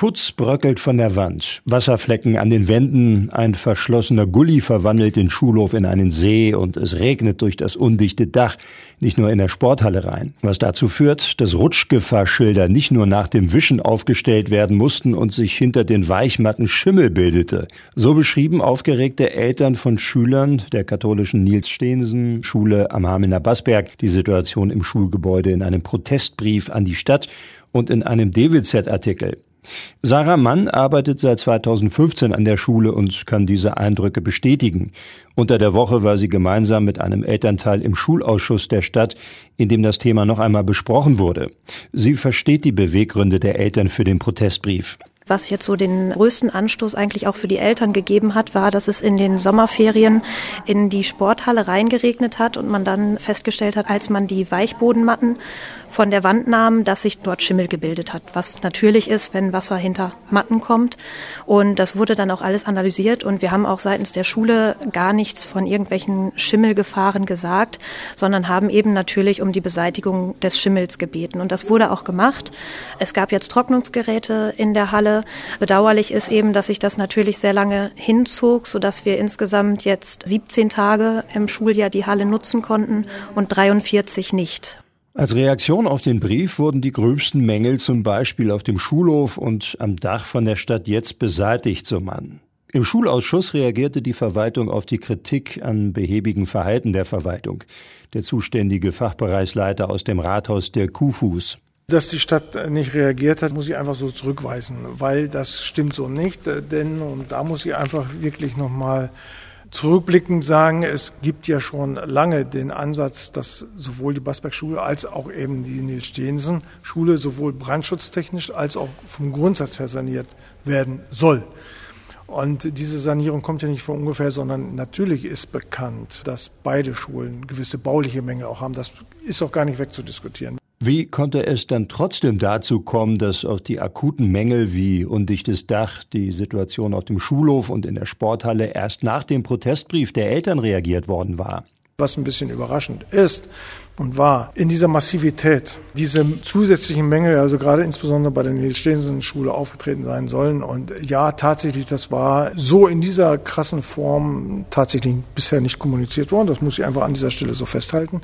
Putz bröckelt von der Wand, Wasserflecken an den Wänden, ein verschlossener Gully verwandelt den Schulhof in einen See und es regnet durch das undichte Dach, nicht nur in der Sporthalle rein. Was dazu führt, dass Rutschgefahrschilder nicht nur nach dem Wischen aufgestellt werden mussten und sich hinter den Weichmatten Schimmel bildete. So beschrieben aufgeregte Eltern von Schülern der katholischen Nils Stehensen Schule am Hamelner Bassberg die Situation im Schulgebäude in einem Protestbrief an die Stadt und in einem DWZ-Artikel. Sarah Mann arbeitet seit 2015 an der Schule und kann diese Eindrücke bestätigen. Unter der Woche war sie gemeinsam mit einem Elternteil im Schulausschuss der Stadt, in dem das Thema noch einmal besprochen wurde. Sie versteht die Beweggründe der Eltern für den Protestbrief. Was jetzt so den größten Anstoß eigentlich auch für die Eltern gegeben hat, war, dass es in den Sommerferien in die Sporthalle reingeregnet hat und man dann festgestellt hat, als man die Weichbodenmatten von der Wand nahm, dass sich dort Schimmel gebildet hat, was natürlich ist, wenn Wasser hinter Matten kommt. Und das wurde dann auch alles analysiert und wir haben auch seitens der Schule gar nichts von irgendwelchen Schimmelgefahren gesagt, sondern haben eben natürlich um die Beseitigung des Schimmels gebeten. Und das wurde auch gemacht. Es gab jetzt Trocknungsgeräte in der Halle. Bedauerlich ist eben, dass sich das natürlich sehr lange hinzog, sodass wir insgesamt jetzt 17 Tage im Schuljahr die Halle nutzen konnten und 43 nicht. Als Reaktion auf den Brief wurden die gröbsten Mängel zum Beispiel auf dem Schulhof und am Dach von der Stadt jetzt beseitigt, so Mann. Im Schulausschuss reagierte die Verwaltung auf die Kritik an behäbigen Verhalten der Verwaltung. Der zuständige Fachbereichsleiter aus dem Rathaus der Kufus. Dass die Stadt nicht reagiert hat, muss ich einfach so zurückweisen, weil das stimmt so nicht. Denn, und da muss ich einfach wirklich nochmal zurückblickend sagen, es gibt ja schon lange den Ansatz, dass sowohl die Basberg-Schule als auch eben die Nils Stehensen-Schule sowohl brandschutztechnisch als auch vom Grundsatz her saniert werden soll. Und diese Sanierung kommt ja nicht von ungefähr, sondern natürlich ist bekannt, dass beide Schulen gewisse bauliche Mängel auch haben. Das ist auch gar nicht wegzudiskutieren. Wie konnte es dann trotzdem dazu kommen, dass auf die akuten Mängel wie undichtes Dach, die Situation auf dem Schulhof und in der Sporthalle erst nach dem Protestbrief der Eltern reagiert worden war? Was ein bisschen überraschend ist und war, in dieser Massivität, diese zusätzlichen Mängel, also gerade insbesondere bei der Nils Stehensen Schule aufgetreten sein sollen. Und ja, tatsächlich, das war so in dieser krassen Form tatsächlich bisher nicht kommuniziert worden. Das muss ich einfach an dieser Stelle so festhalten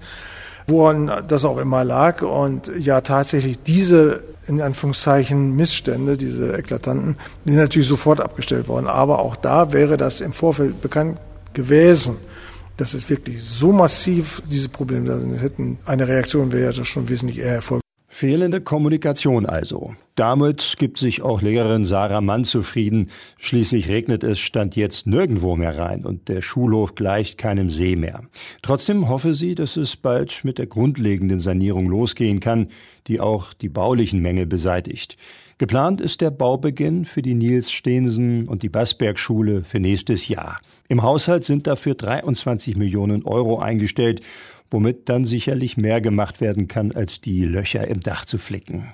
woran das auch immer lag. Und ja, tatsächlich diese in Anführungszeichen Missstände, diese eklatanten, die sind natürlich sofort abgestellt worden. Aber auch da wäre das im Vorfeld bekannt gewesen, dass es wirklich so massiv diese Probleme da sind, hätten. Eine Reaktion wäre ja schon wesentlich eher erfolgt. Fehlende Kommunikation also. Damit gibt sich auch Lehrerin Sarah Mann zufrieden. Schließlich regnet es stand jetzt nirgendwo mehr rein und der Schulhof gleicht keinem See mehr. Trotzdem hoffe sie, dass es bald mit der grundlegenden Sanierung losgehen kann, die auch die baulichen Mängel beseitigt. Geplant ist der Baubeginn für die Nils Stehensen und die Bassberg-Schule für nächstes Jahr. Im Haushalt sind dafür 23 Millionen Euro eingestellt womit dann sicherlich mehr gemacht werden kann, als die Löcher im Dach zu flicken.